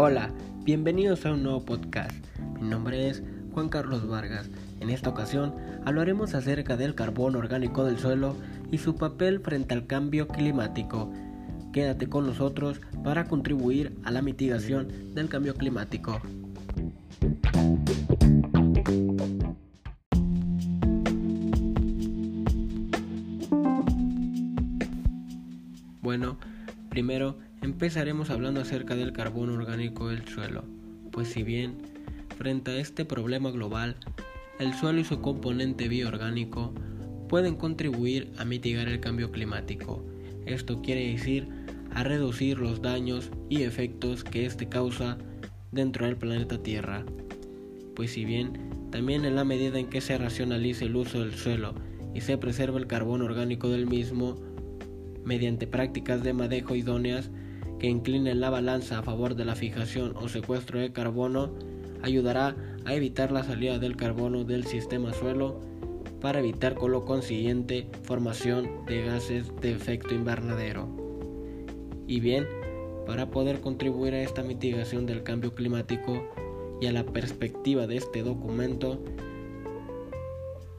Hola, bienvenidos a un nuevo podcast. Mi nombre es Juan Carlos Vargas. En esta ocasión hablaremos acerca del carbón orgánico del suelo y su papel frente al cambio climático. Quédate con nosotros para contribuir a la mitigación del cambio climático. Bueno, primero empezaremos hablando acerca del carbón orgánico del suelo, pues si bien frente a este problema global, el suelo y su componente bioorgánico pueden contribuir a mitigar el cambio climático. Esto quiere decir a reducir los daños y efectos que éste causa dentro del planeta Tierra. Pues si bien también en la medida en que se racionalice el uso del suelo y se preserva el carbón orgánico del mismo, mediante prácticas de manejo idóneas que inclinen la balanza a favor de la fijación o secuestro de carbono, ayudará a evitar la salida del carbono del sistema suelo para evitar con lo consiguiente formación de gases de efecto invernadero. Y bien, para poder contribuir a esta mitigación del cambio climático y a la perspectiva de este documento,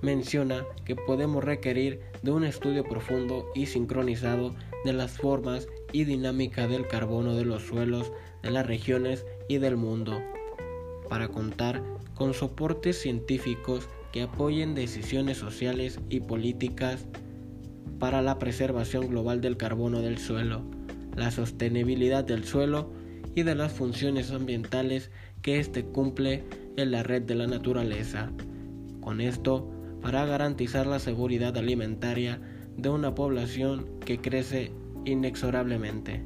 menciona que podemos requerir de un estudio profundo y sincronizado de las formas y dinámica del carbono de los suelos de las regiones y del mundo, para contar con soportes científicos que apoyen decisiones sociales y políticas para la preservación global del carbono del suelo, la sostenibilidad del suelo y de las funciones ambientales que éste cumple en la red de la naturaleza. Con esto, para garantizar la seguridad alimentaria de una población que crece inexorablemente.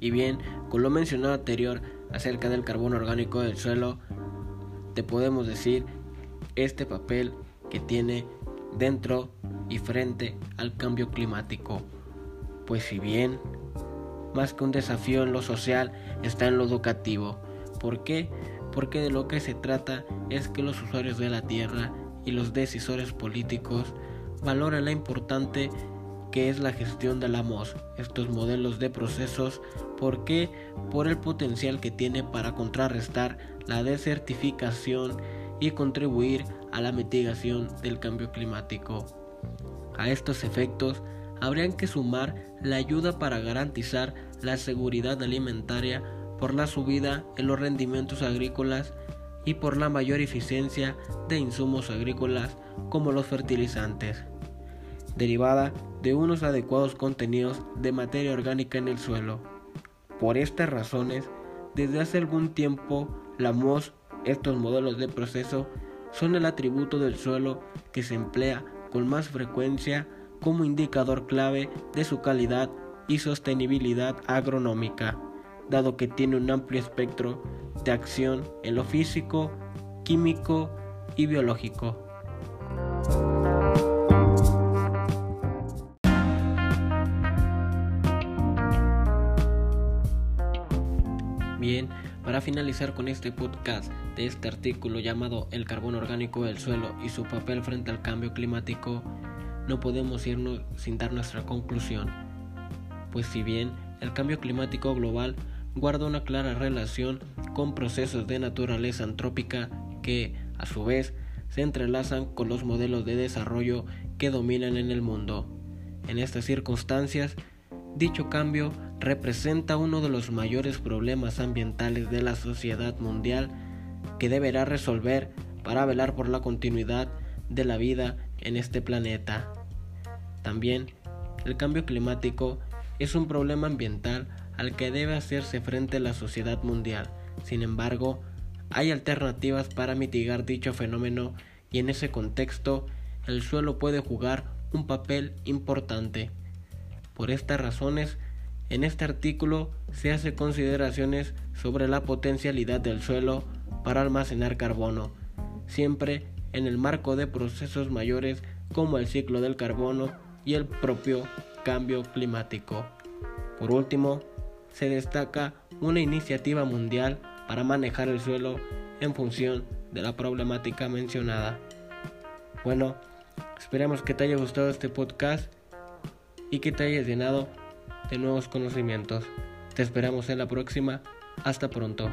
Y bien, con lo mencionado anterior acerca del carbono orgánico del suelo, te podemos decir este papel que tiene dentro y frente al cambio climático. Pues si bien más que un desafío en lo social está en lo educativo. ¿Por qué? Porque de lo que se trata es que los usuarios de la tierra y los decisores políticos valoren la importante que es la gestión de la MOS, estos modelos de procesos, ¿por qué? Por el potencial que tiene para contrarrestar la desertificación y contribuir a la mitigación del cambio climático. A estos efectos, habrían que sumar la ayuda para garantizar la seguridad alimentaria por la subida en los rendimientos agrícolas y por la mayor eficiencia de insumos agrícolas como los fertilizantes, derivada de unos adecuados contenidos de materia orgánica en el suelo. Por estas razones, desde hace algún tiempo, la MOS, estos modelos de proceso, son el atributo del suelo que se emplea con más frecuencia como indicador clave de su calidad y sostenibilidad agronómica, dado que tiene un amplio espectro de acción en lo físico, químico y biológico. Bien, para finalizar con este podcast de este artículo llamado El carbono orgánico del suelo y su papel frente al cambio climático, no podemos irnos sin dar nuestra conclusión, pues si bien el cambio climático global guarda una clara relación con procesos de naturaleza antrópica que, a su vez, se entrelazan con los modelos de desarrollo que dominan en el mundo. En estas circunstancias, dicho cambio representa uno de los mayores problemas ambientales de la sociedad mundial que deberá resolver para velar por la continuidad de la vida en este planeta. También, el cambio climático es un problema ambiental al que debe hacerse frente la sociedad mundial. Sin embargo, hay alternativas para mitigar dicho fenómeno y en ese contexto el suelo puede jugar un papel importante. Por estas razones, en este artículo se hace consideraciones sobre la potencialidad del suelo para almacenar carbono, siempre en el marco de procesos mayores como el ciclo del carbono y el propio cambio climático. Por último, se destaca una iniciativa mundial para manejar el suelo en función de la problemática mencionada. Bueno, esperamos que te haya gustado este podcast y que te hayas llenado de nuevos conocimientos. Te esperamos en la próxima. Hasta pronto.